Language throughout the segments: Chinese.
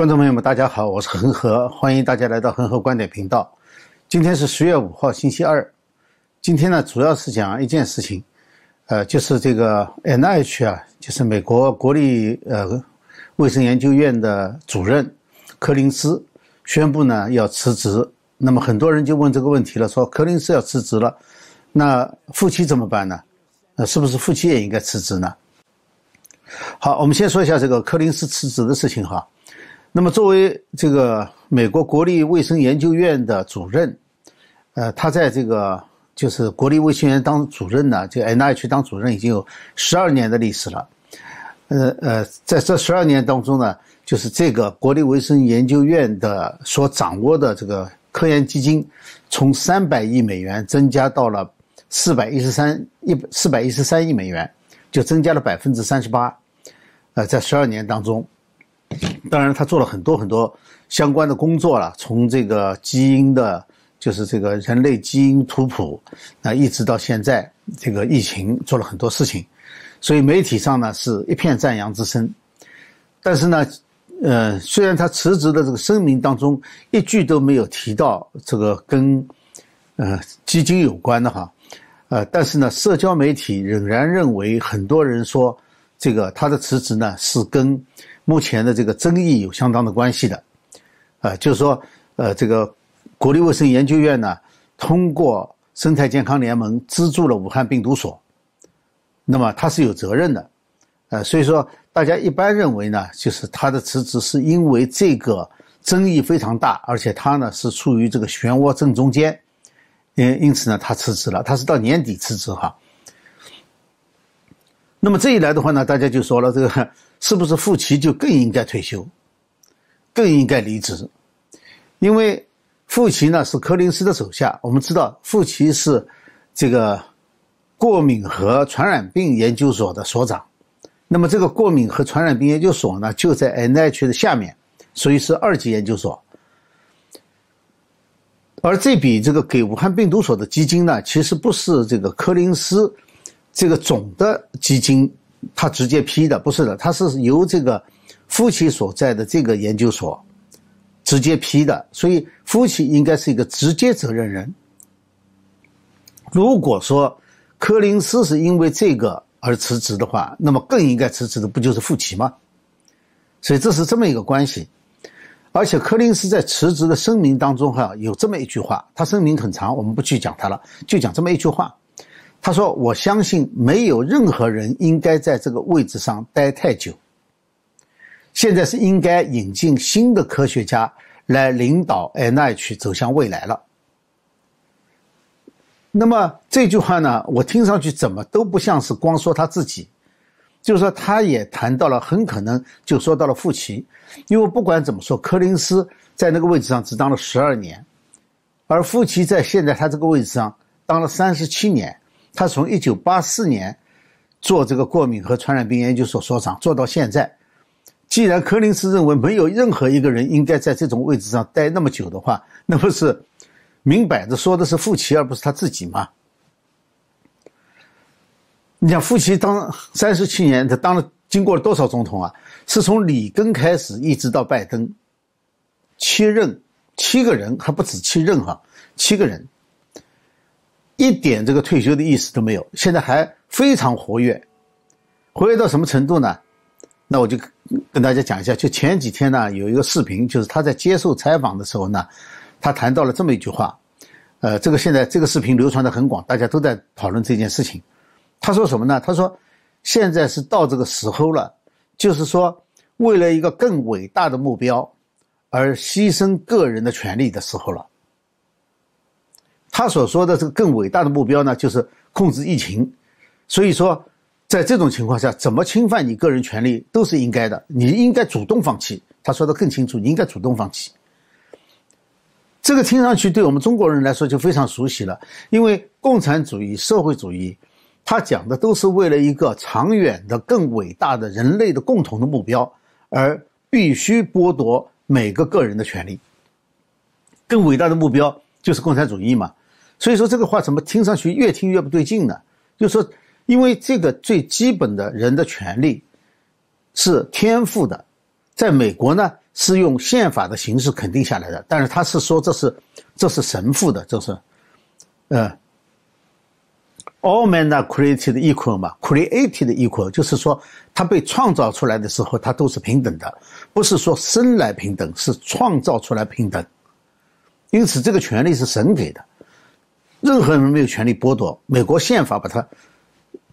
观众朋友们，大家好，我是恒河，欢迎大家来到恒河观点频道。今天是十月五号，星期二。今天呢，主要是讲一件事情，呃，就是这个 NIH 啊，就是美国国立呃卫生研究院的主任柯林斯宣布呢要辞职。那么很多人就问这个问题了，说柯林斯要辞职了，那夫妻怎么办呢？呃，是不是夫妻也应该辞职呢？好，我们先说一下这个柯林斯辞职的事情哈。那么作为这个美国国立卫生研究院的主任，呃，他在这个就是国立卫生院当主任呢，这 NIH 当主任已经有十二年的历史了。呃呃，在这十二年当中呢，就是这个国立卫生研究院的所掌握的这个科研基金，从三百亿美元增加到了四百一十三一四百一十三亿美元。就增加了百分之三十八，呃，在十二年当中，当然他做了很多很多相关的工作了，从这个基因的，就是这个人类基因图谱，那，一直到现在这个疫情做了很多事情，所以媒体上呢是一片赞扬之声。但是呢，呃，虽然他辞职的这个声明当中一句都没有提到这个跟呃基金有关的哈。呃，但是呢，社交媒体仍然认为很多人说，这个他的辞职呢是跟目前的这个争议有相当的关系的，呃，就是说，呃，这个国立卫生研究院呢通过生态健康联盟资助了武汉病毒所，那么他是有责任的，呃，所以说大家一般认为呢，就是他的辞职是因为这个争议非常大，而且他呢是处于这个漩涡正中间。因因此呢，他辞职了。他是到年底辞职哈。那么这一来的话呢，大家就说了，这个是不是傅奇就更应该退休，更应该离职？因为傅奇呢是柯林斯的手下。我们知道傅奇是这个过敏和传染病研究所的所长。那么这个过敏和传染病研究所呢，就在 N H 的下面，所以是二级研究所。而这笔这个给武汉病毒所的基金呢，其实不是这个柯林斯这个总的基金他直接批的，不是的，他是由这个夫妻所在的这个研究所直接批的，所以夫妻应该是一个直接责任人。如果说柯林斯是因为这个而辞职的话，那么更应该辞职的不就是夫妻吗？所以这是这么一个关系。而且柯林斯在辞职的声明当中，哈，有这么一句话，他声明很长，我们不去讲他了，就讲这么一句话。他说：“我相信没有任何人应该在这个位置上待太久。现在是应该引进新的科学家来领导 NIH 走向未来了。”那么这句话呢，我听上去怎么都不像是光说他自己。就是说，他也谈到了，很可能就说到了傅奇，因为不管怎么说，柯林斯在那个位置上只当了十二年，而傅奇在现在他这个位置上当了三十七年，他从一九八四年做这个过敏和传染病研究所所长做到现在。既然柯林斯认为没有任何一个人应该在这种位置上待那么久的话，那不是明摆着说的是傅奇，而不是他自己吗？你想，富奇当三十七年，他当了经过了多少总统啊？是从里根开始一直到拜登，七任，七个人还不止七任哈，七个人，一点这个退休的意思都没有，现在还非常活跃，活跃到什么程度呢？那我就跟大家讲一下，就前几天呢，有一个视频，就是他在接受采访的时候呢，他谈到了这么一句话，呃，这个现在这个视频流传的很广，大家都在讨论这件事情。他说什么呢？他说，现在是到这个时候了，就是说，为了一个更伟大的目标，而牺牲个人的权利的时候了。他所说的这个更伟大的目标呢，就是控制疫情。所以说，在这种情况下，怎么侵犯你个人权利都是应该的，你应该主动放弃。他说的更清楚，你应该主动放弃。这个听上去对我们中国人来说就非常熟悉了，因为共产主义、社会主义。他讲的都是为了一个长远的、更伟大的人类的共同的目标，而必须剥夺每个个人的权利。更伟大的目标就是共产主义嘛？所以说这个话怎么听上去越听越不对劲呢？就是说，因为这个最基本的人的权利是天赋的，在美国呢是用宪法的形式肯定下来的，但是他是说这是这是神父的，这是，呃，all men are created equal 嘛，created equal 就是说他被创造出来的时候他都是平等的，不是说生来平等，是创造出来平等，因此这个权利是神给的，任何人没有权利剥夺，美国宪法把它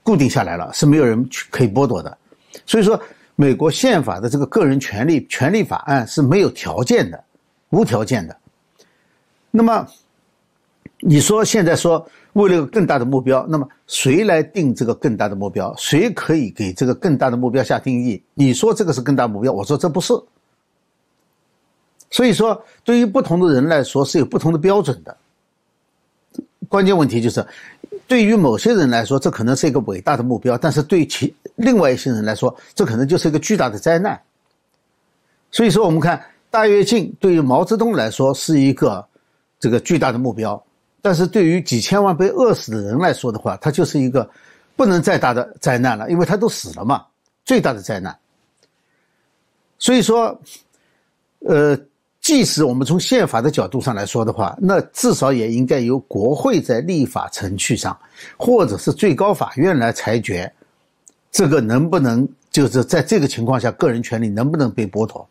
固定下来了，是没有人去可以剥夺的，所以说。美国宪法的这个个人权利权利法案是没有条件的，无条件的。那么，你说现在说为了更大的目标，那么谁来定这个更大的目标？谁可以给这个更大的目标下定义？你说这个是更大目标，我说这不是。所以说，对于不同的人来说是有不同的标准的。关键问题就是。对于某些人来说，这可能是一个伟大的目标，但是对其另外一些人来说，这可能就是一个巨大的灾难。所以说，我们看大跃进对于毛泽东来说是一个这个巨大的目标，但是对于几千万被饿死的人来说的话，它就是一个不能再大的灾难了，因为他都死了嘛，最大的灾难。所以说，呃。即使我们从宪法的角度上来说的话，那至少也应该由国会在立法程序上，或者是最高法院来裁决，这个能不能就是在这个情况下，个人权利能不能被剥夺？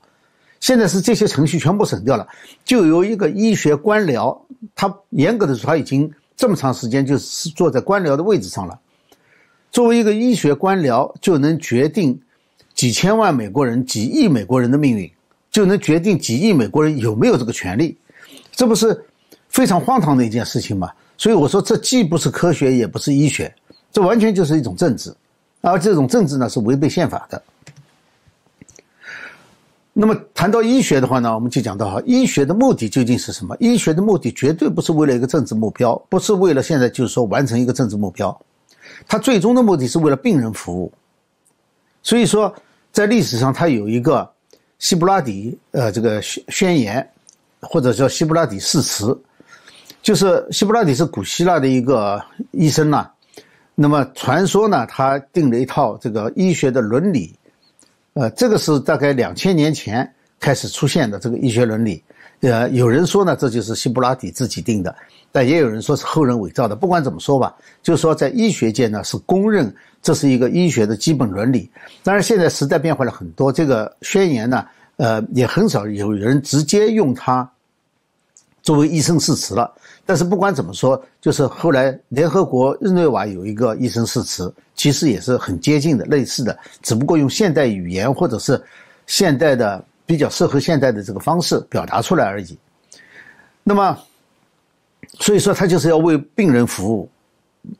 现在是这些程序全部省掉了，就由一个医学官僚，他严格的说他已经这么长时间就是坐在官僚的位置上了，作为一个医学官僚，就能决定几千万美国人、几亿美国人的命运。就能决定几亿美国人有没有这个权利，这不是非常荒唐的一件事情吗？所以我说，这既不是科学，也不是医学，这完全就是一种政治，而这种政治呢是违背宪法的。那么谈到医学的话呢，我们就讲到哈，医学的目的究竟是什么？医学的目的绝对不是为了一个政治目标，不是为了现在就是说完成一个政治目标，它最终的目的是为了病人服务。所以说，在历史上它有一个。希布拉底，呃，这个宣宣言，或者叫希布拉底誓词，就是希布拉底是古希腊的一个医生呐。那么传说呢，他定了一套这个医学的伦理，呃，这个是大概两千年前开始出现的这个医学伦理。呃，有人说呢，这就是希布拉底自己定的，但也有人说是后人伪造的。不管怎么说吧，就是说在医学界呢是公认这是一个医学的基本伦理。当然，现在时代变化了很多，这个宣言呢，呃，也很少有人直接用它作为医生誓词了。但是不管怎么说，就是后来联合国日内瓦有一个医生誓词，其实也是很接近的、类似的，只不过用现代语言或者是现代的。比较适合现在的这个方式表达出来而已。那么，所以说他就是要为病人服务，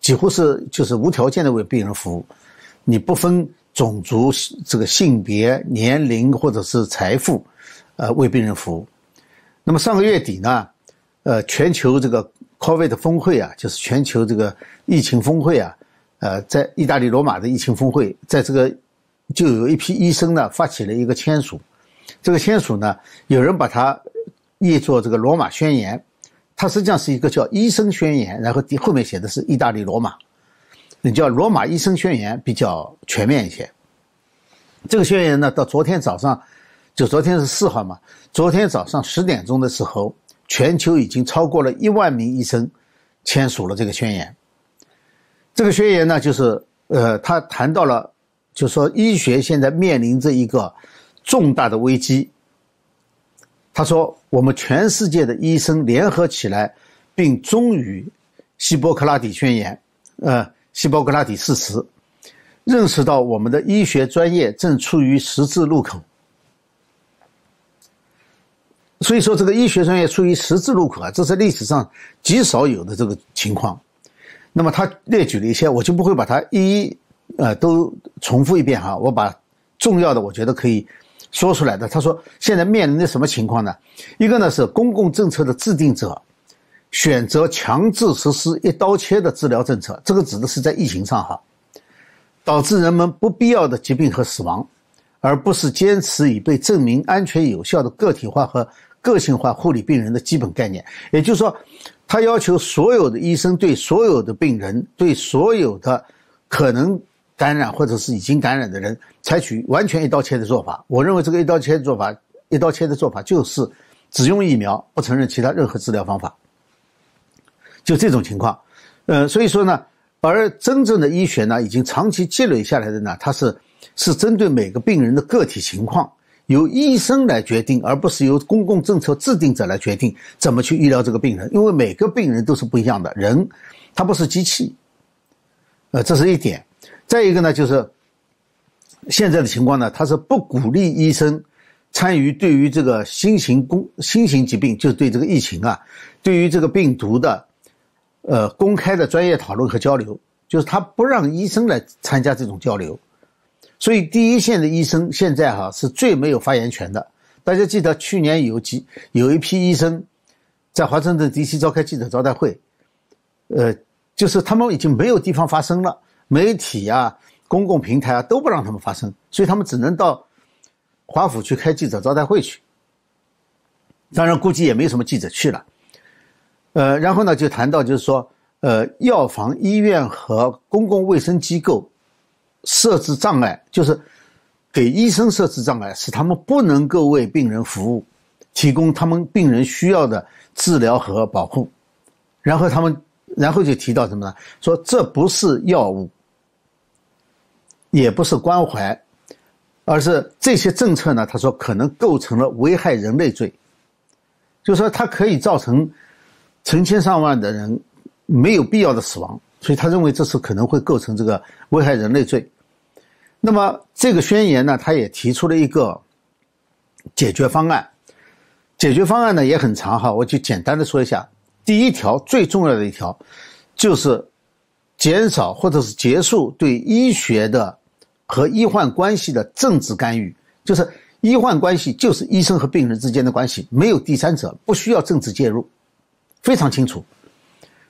几乎是就是无条件的为病人服务，你不分种族、这个性别、年龄或者是财富，呃，为病人服务。那么上个月底呢，呃，全球这个 COVID 峰会啊，就是全球这个疫情峰会啊，呃，在意大利罗马的疫情峰会，在这个就有一批医生呢发起了一个签署。这个签署呢，有人把它译作这个罗马宣言，它实际上是一个叫医生宣言，然后后面写的是意大利罗马，你叫罗马医生宣言比较全面一些。这个宣言呢，到昨天早上，就昨天是四号嘛，昨天早上十点钟的时候，全球已经超过了一万名医生签署了这个宣言。这个宣言呢，就是呃，他谈到了，就说医学现在面临着一个。重大的危机。他说：“我们全世界的医生联合起来，并忠于希波克拉底宣言，呃，希波克拉底誓词，认识到我们的医学专业正处于十字路口。所以说，这个医学专业处于十字路口啊，这是历史上极少有的这个情况。那么他列举了一些，我就不会把它一一呃都重复一遍哈，我把重要的我觉得可以。”说出来的，他说现在面临的什么情况呢？一个呢是公共政策的制定者选择强制实施一刀切的治疗政策，这个指的是在疫情上哈，导致人们不必要的疾病和死亡，而不是坚持已被证明安全有效的个体化和个性化护理病人的基本概念。也就是说，他要求所有的医生对所有的病人，对所有的可能感染或者是已经感染的人采取完全一刀切的做法。我认为这个一刀切的做法，一刀切的做法就是只用疫苗，不承认其他任何治疗方法。就这种情况，呃，所以说呢，而真正的医学呢，已经长期积累下来的呢，它是是针对每个病人的个体情况，由医生来决定，而不是由公共政策制定者来决定怎么去医疗这个病人，因为每个病人都是不一样的人，他不是机器，呃，这是一点。再一个呢，就是现在的情况呢，他是不鼓励医生参与对于这个新型公新型疾病，就是对这个疫情啊，对于这个病毒的。呃，公开的专业讨论和交流，就是他不让医生来参加这种交流，所以第一线的医生现在哈是最没有发言权的。大家记得去年有几有一批医生在华盛顿 DC 召开记者招待会，呃，就是他们已经没有地方发声了，媒体啊、公共平台啊都不让他们发声，所以他们只能到华府去开记者招待会去。当然，估计也没什么记者去了。呃，然后呢，就谈到就是说，呃，药房、医院和公共卫生机构设置障碍，就是给医生设置障碍，使他们不能够为病人服务，提供他们病人需要的治疗和保护。然后他们，然后就提到什么呢？说这不是药物，也不是关怀，而是这些政策呢？他说可能构成了危害人类罪，就是说它可以造成。成千上万的人没有必要的死亡，所以他认为这是可能会构成这个危害人类罪。那么这个宣言呢，他也提出了一个解决方案。解决方案呢也很长哈，我就简单的说一下。第一条最重要的一条，就是减少或者是结束对医学的和医患关系的政治干预。就是医患关系就是医生和病人之间的关系，没有第三者，不需要政治介入。非常清楚，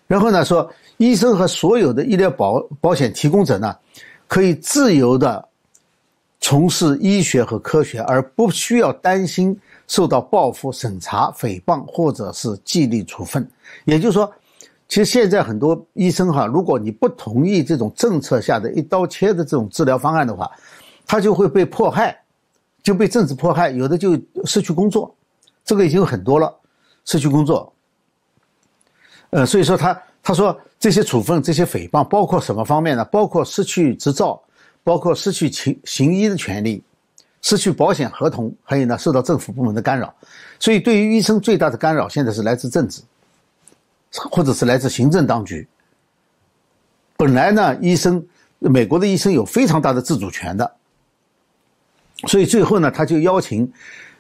然后呢，说医生和所有的医疗保保险提供者呢，可以自由的从事医学和科学，而不需要担心受到报复、审查、诽谤或者是纪律处分。也就是说，其实现在很多医生哈，如果你不同意这种政策下的一刀切的这种治疗方案的话，他就会被迫害，就被政治迫害，有的就失去工作，这个已经有很多了，失去工作。呃，所以说他他说这些处分、这些诽谤包括什么方面呢？包括失去执照，包括失去行行医的权利，失去保险合同，还有呢受到政府部门的干扰。所以对于医生最大的干扰现在是来自政治，或者是来自行政当局。本来呢，医生美国的医生有非常大的自主权的，所以最后呢，他就邀请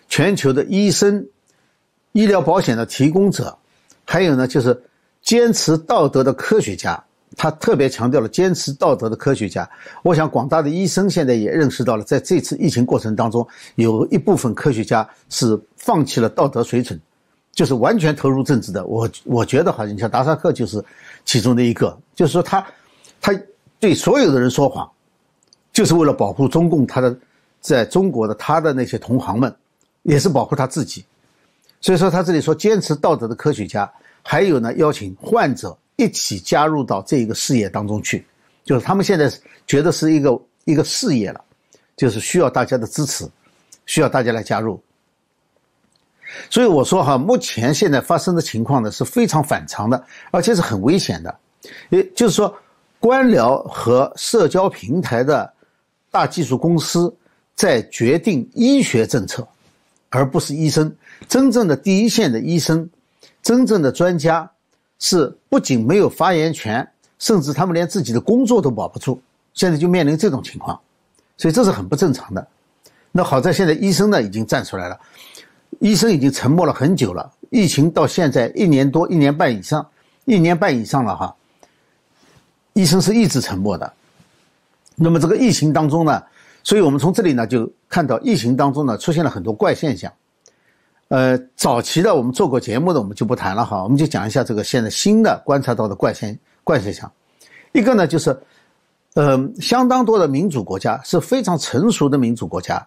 全球的医生、医疗保险的提供者，还有呢就是。坚持道德的科学家，他特别强调了坚持道德的科学家。我想广大的医生现在也认识到了，在这次疫情过程当中，有一部分科学家是放弃了道德水准，就是完全投入政治的。我我觉得好像像达萨克就是其中的一个，就是说他他对所有的人说谎，就是为了保护中共他的在中国的他的那些同行们，也是保护他自己。所以说他这里说坚持道德的科学家。还有呢，邀请患者一起加入到这个事业当中去，就是他们现在觉得是一个一个事业了，就是需要大家的支持，需要大家来加入。所以我说哈，目前现在发生的情况呢是非常反常的，而且是很危险的。也就是说，官僚和社交平台的大技术公司在决定医学政策，而不是医生真正的第一线的医生。真正的专家是不仅没有发言权，甚至他们连自己的工作都保不住。现在就面临这种情况，所以这是很不正常的。那好在现在医生呢已经站出来了，医生已经沉默了很久了。疫情到现在一年多、一年半以上，一年半以上了哈。医生是一直沉默的。那么这个疫情当中呢，所以我们从这里呢就看到疫情当中呢出现了很多怪现象。呃，早期的我们做过节目的，我们就不谈了哈，我们就讲一下这个现在新的观察到的怪现怪现象。一个呢，就是，呃，相当多的民主国家是非常成熟的民主国家，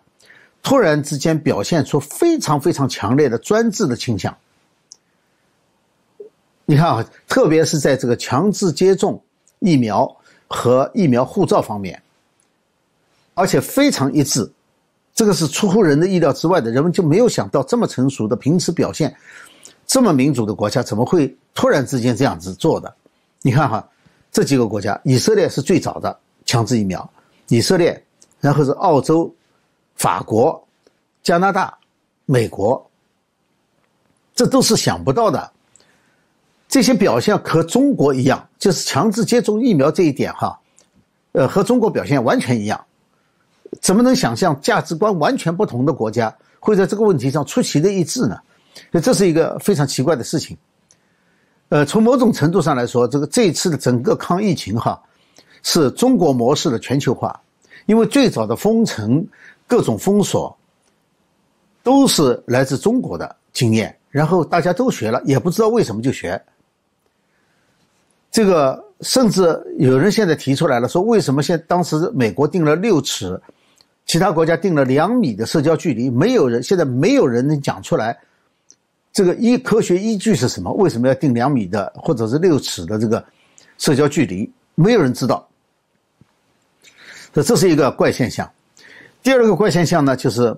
突然之间表现出非常非常强烈的专制的倾向。你看啊，特别是在这个强制接种疫苗和疫苗护照方面，而且非常一致，这个是出乎人的意料之外的。人们就没有想到这么成熟的平时表现，这么民主的国家怎么会突然之间这样子做的？你看哈，这几个国家，以色列是最早的强制疫苗，以色列，然后是澳洲、法国、加拿大、美国，这都是想不到的。这些表现和中国一样，就是强制接种疫苗这一点哈，呃，和中国表现完全一样。怎么能想象价值观完全不同的国家会在这个问题上出奇的一致呢？所以这是一个非常奇怪的事情。呃，从某种程度上来说，这个这一次的整个抗疫情哈，是中国模式的全球化，因为最早的封城、各种封锁，都是来自中国的经验，然后大家都学了，也不知道为什么就学。这个甚至有人现在提出来了，说为什么现当时美国定了六尺？其他国家定了两米的社交距离，没有人现在没有人能讲出来，这个依科学依据是什么？为什么要定两米的或者是六尺的这个社交距离？没有人知道。这这是一个怪现象。第二个怪现象呢，就是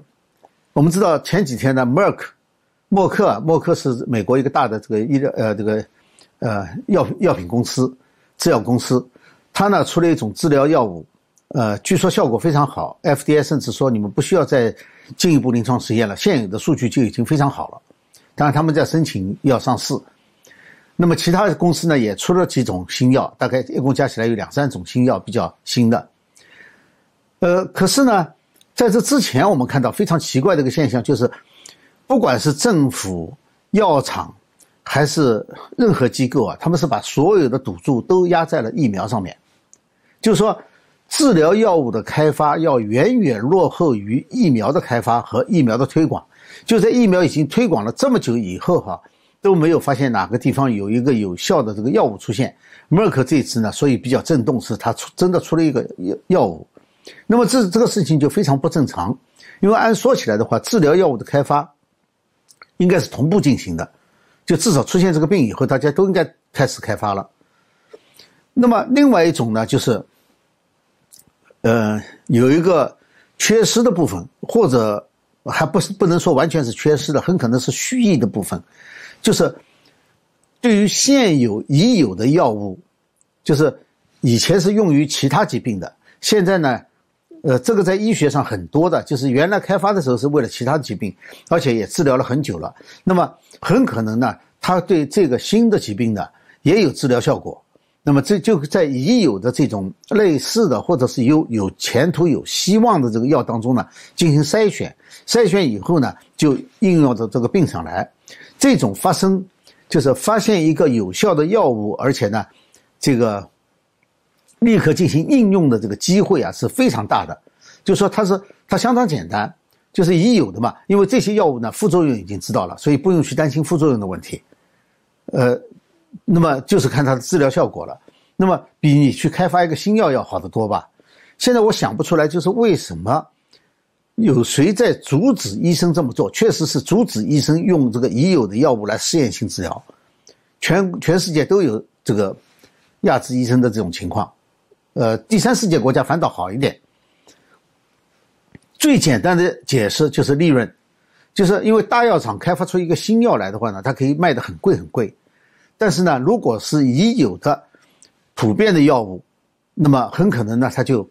我们知道前几天呢，m e r k 默克，默克是美国一个大的这个医疗呃这个呃药药品公司，制药公司，它呢出了一种治疗药物。呃，据说效果非常好，FDA 甚至说你们不需要再进一步临床实验了，现有的数据就已经非常好了。当然，他们在申请要上市。那么，其他的公司呢也出了几种新药，大概一共加起来有两三种新药比较新的。呃，可是呢，在这之前，我们看到非常奇怪的一个现象，就是不管是政府、药厂还是任何机构啊，他们是把所有的赌注都压在了疫苗上面，就是说。治疗药物的开发要远远落后于疫苗的开发和疫苗的推广。就在疫苗已经推广了这么久以后，哈，都没有发现哪个地方有一个有效的这个药物出现。默克这次呢，所以比较震动，是他出真的出了一个药药物。那么这这个事情就非常不正常，因为按说起来的话，治疗药物的开发应该是同步进行的，就至少出现这个病以后，大家都应该开始开发了。那么另外一种呢，就是。呃，有一个缺失的部分，或者还不是不能说完全是缺失的，很可能是蓄意的部分，就是对于现有已有的药物，就是以前是用于其他疾病的，现在呢，呃，这个在医学上很多的，就是原来开发的时候是为了其他疾病，而且也治疗了很久了，那么很可能呢，它对这个新的疾病呢也有治疗效果。那么这就在已有的这种类似的，或者是有有前途、有希望的这个药当中呢，进行筛选，筛选以后呢，就应用到这个病上来。这种发生，就是发现一个有效的药物，而且呢，这个立刻进行应用的这个机会啊是非常大的。就说它是它相当简单，就是已有的嘛，因为这些药物呢副作用已经知道了，所以不用去担心副作用的问题。呃。那么就是看它的治疗效果了，那么比你去开发一个新药要好得多吧？现在我想不出来，就是为什么有谁在阻止医生这么做？确实是阻止医生用这个已有的药物来试验性治疗，全全世界都有这个压制医生的这种情况，呃，第三世界国家反倒好一点。最简单的解释就是利润，就是因为大药厂开发出一个新药来的话呢，它可以卖的很贵很贵。但是呢，如果是已有的普遍的药物，那么很可能呢，它就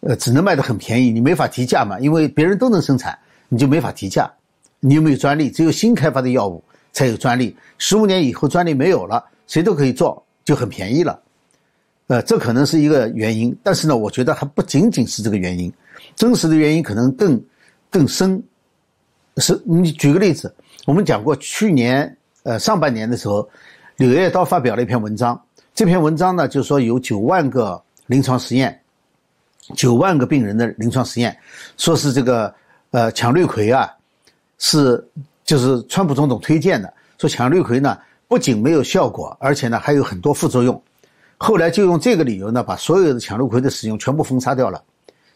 呃只能卖的很便宜，你没法提价嘛，因为别人都能生产，你就没法提价。你有没有专利？只有新开发的药物才有专利。十五年以后专利没有了，谁都可以做，就很便宜了。呃，这可能是一个原因。但是呢，我觉得还不仅仅是这个原因，真实的原因可能更更深。是你举个例子，我们讲过去年呃上半年的时候。《柳叶刀》发表了一篇文章，这篇文章呢，就是说有九万个临床实验，九万个病人的临床实验，说是这个呃羟氯喹啊，是就是川普总统推荐的，说羟氯喹呢不仅没有效果，而且呢还有很多副作用。后来就用这个理由呢，把所有的羟氯喹的使用全部封杀掉了。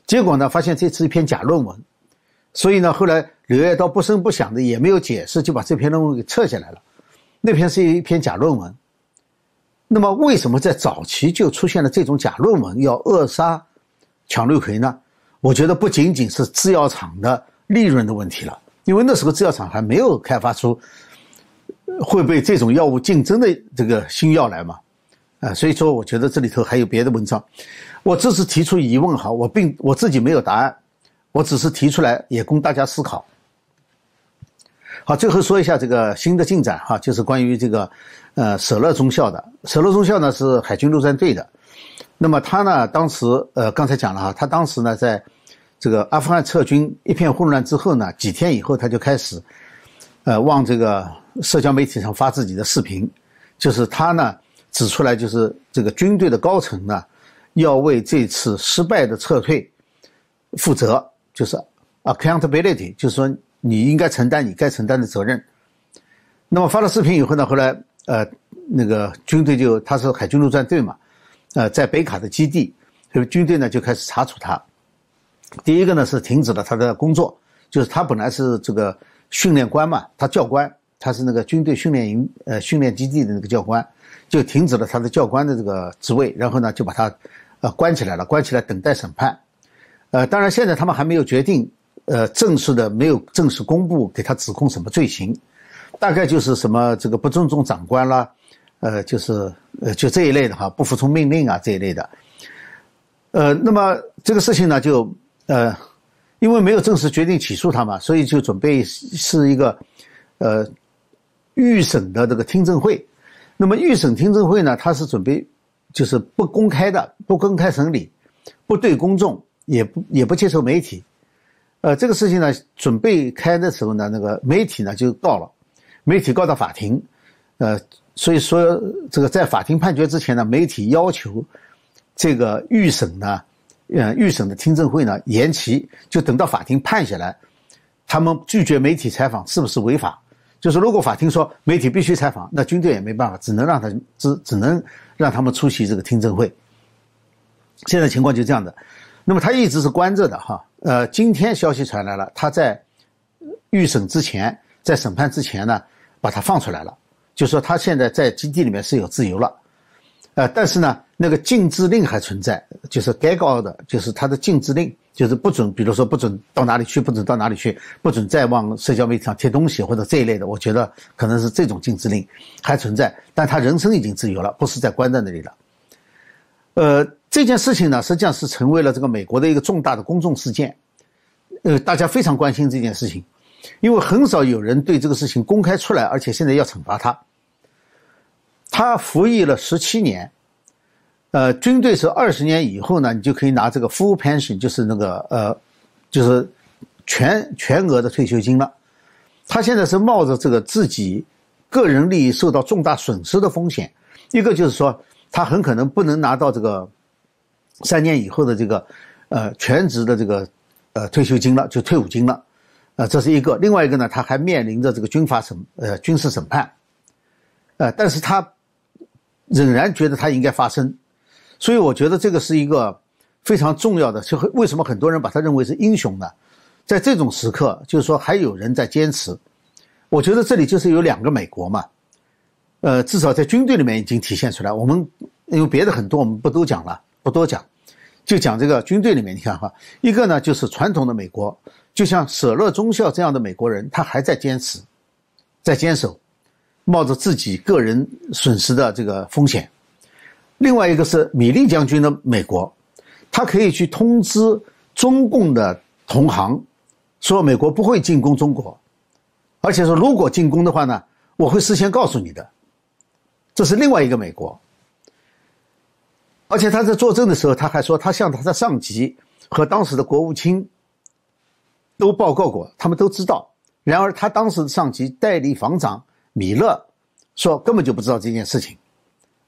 结果呢，发现这是一篇假论文，所以呢，后来《柳叶刀》不声不响的也没有解释，就把这篇论文给撤下来了。那篇是一篇假论文，那么为什么在早期就出现了这种假论文要扼杀羟氯喹呢？我觉得不仅仅是制药厂的利润的问题了，因为那时候制药厂还没有开发出会被这种药物竞争的这个新药来嘛，啊，所以说我觉得这里头还有别的文章，我只是提出疑问哈，我并我自己没有答案，我只是提出来也供大家思考。好，最后说一下这个新的进展哈，就是关于这个，呃，舍勒中校的。舍勒中校呢是海军陆战队的，那么他呢当时呃刚才讲了哈，他当时呢在这个阿富汗撤军一片混乱之后呢，几天以后他就开始，呃，往这个社交媒体上发自己的视频，就是他呢指出来就是这个军队的高层呢要为这次失败的撤退负责，就是 accountability，就是说。你应该承担你该承担的责任。那么发了视频以后呢，后来呃，那个军队就他是海军陆战队嘛，呃，在北卡的基地，所以军队呢就开始查处他。第一个呢是停止了他的工作，就是他本来是这个训练官嘛，他教官，他是那个军队训练营呃训练基地的那个教官，就停止了他的教官的这个职位，然后呢就把他呃关起来了，关起来等待审判。呃，当然现在他们还没有决定。呃，正式的没有正式公布给他指控什么罪行，大概就是什么这个不尊重长官啦，呃，就是呃就这一类的哈，不服从命令啊这一类的。呃，那么这个事情呢，就呃，因为没有正式决定起诉他嘛，所以就准备是一个呃预审的这个听证会。那么预审听证会呢，他是准备就是不公开的，不公开审理，不对公众，也不也不接受媒体。呃，这个事情呢，准备开的时候呢，那个媒体呢就告了，媒体告到法庭，呃，所以说这个在法庭判决之前呢，媒体要求这个预审呢，呃，预审的听证会呢延期，就等到法庭判下来，他们拒绝媒体采访是不是违法？就是如果法庭说媒体必须采访，那军队也没办法，只能让他只只能让他们出席这个听证会。现在情况就这样的。那么他一直是关着的哈，呃，今天消息传来了，他在预审之前，在审判之前呢，把他放出来了，就说他现在在基地里面是有自由了，呃，但是呢，那个禁制令还存在，就是该告的，就是他的禁制令，就是不准，比如说不准到哪里去，不准到哪里去，不准再往社交媒体上贴东西或者这一类的，我觉得可能是这种禁制令还存在，但他人身已经自由了，不是在关在那里了，呃。这件事情呢，实际上是成为了这个美国的一个重大的公众事件，呃，大家非常关心这件事情，因为很少有人对这个事情公开出来，而且现在要惩罚他。他服役了十七年，呃，军队是二十年以后呢，你就可以拿这个 full pension，就是那个呃，就是全全额的退休金了。他现在是冒着这个自己个人利益受到重大损失的风险，一个就是说他很可能不能拿到这个。三年以后的这个，呃，全职的这个，呃，退休金了，就退伍金了，呃，这是一个。另外一个呢，他还面临着这个军法审，呃，军事审判，呃，但是他仍然觉得他应该发声，所以我觉得这个是一个非常重要的。就为什么很多人把他认为是英雄呢？在这种时刻，就是说还有人在坚持。我觉得这里就是有两个美国嘛，呃，至少在军队里面已经体现出来。我们因为别的很多我们不都讲了。不多讲，就讲这个军队里面，你看哈，一个呢就是传统的美国，就像舍勒中校这样的美国人，他还在坚持，在坚守，冒着自己个人损失的这个风险。另外一个是米利将军的美国，他可以去通知中共的同行，说美国不会进攻中国，而且说如果进攻的话呢，我会事先告诉你的。这是另外一个美国。而且他在作证的时候，他还说他向他的上级和当时的国务卿都报告过，他们都知道。然而，他当时的上级代理防长米勒说根本就不知道这件事情，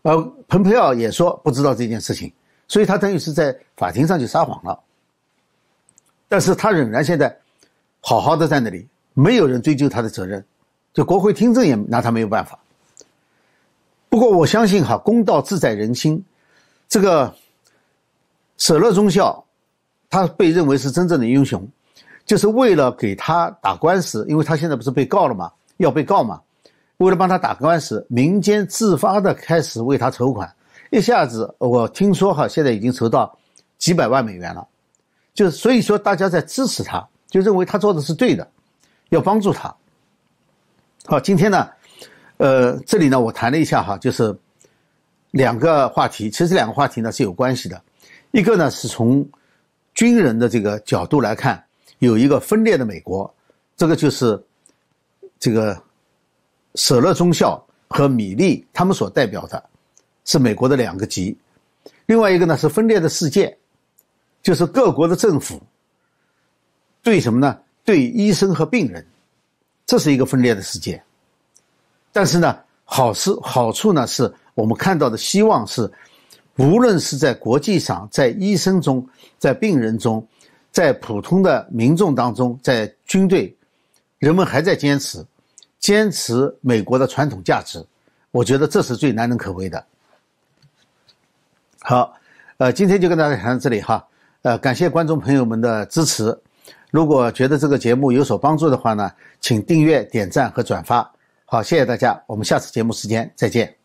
而蓬佩奥也说不知道这件事情，所以他等于是在法庭上就撒谎了。但是他仍然现在好好的在那里，没有人追究他的责任，就国会听证也拿他没有办法。不过我相信哈，公道自在人心。这个舍勒中校，他被认为是真正的英雄，就是为了给他打官司，因为他现在不是被告了嘛，要被告嘛，为了帮他打官司，民间自发的开始为他筹款，一下子我听说哈，现在已经筹到几百万美元了，就是所以说大家在支持他，就认为他做的是对的，要帮助他。好，今天呢，呃，这里呢我谈了一下哈，就是两个话题，其实两个话题呢是有关系的，一个呢是从军人的这个角度来看，有一个分裂的美国，这个就是这个舍勒中校和米利他们所代表的，是美国的两个极。另外一个呢是分裂的世界，就是各国的政府对什么呢？对医生和病人，这是一个分裂的世界。但是呢，好事好处呢是我们看到的希望是，无论是在国际上，在医生中，在病人中，在普通的民众当中，在军队，人们还在坚持，坚持美国的传统价值。我觉得这是最难能可贵的。好，呃，今天就跟大家谈到这里哈，呃，感谢观众朋友们的支持。如果觉得这个节目有所帮助的话呢，请订阅、点赞和转发。好，谢谢大家，我们下次节目时间再见。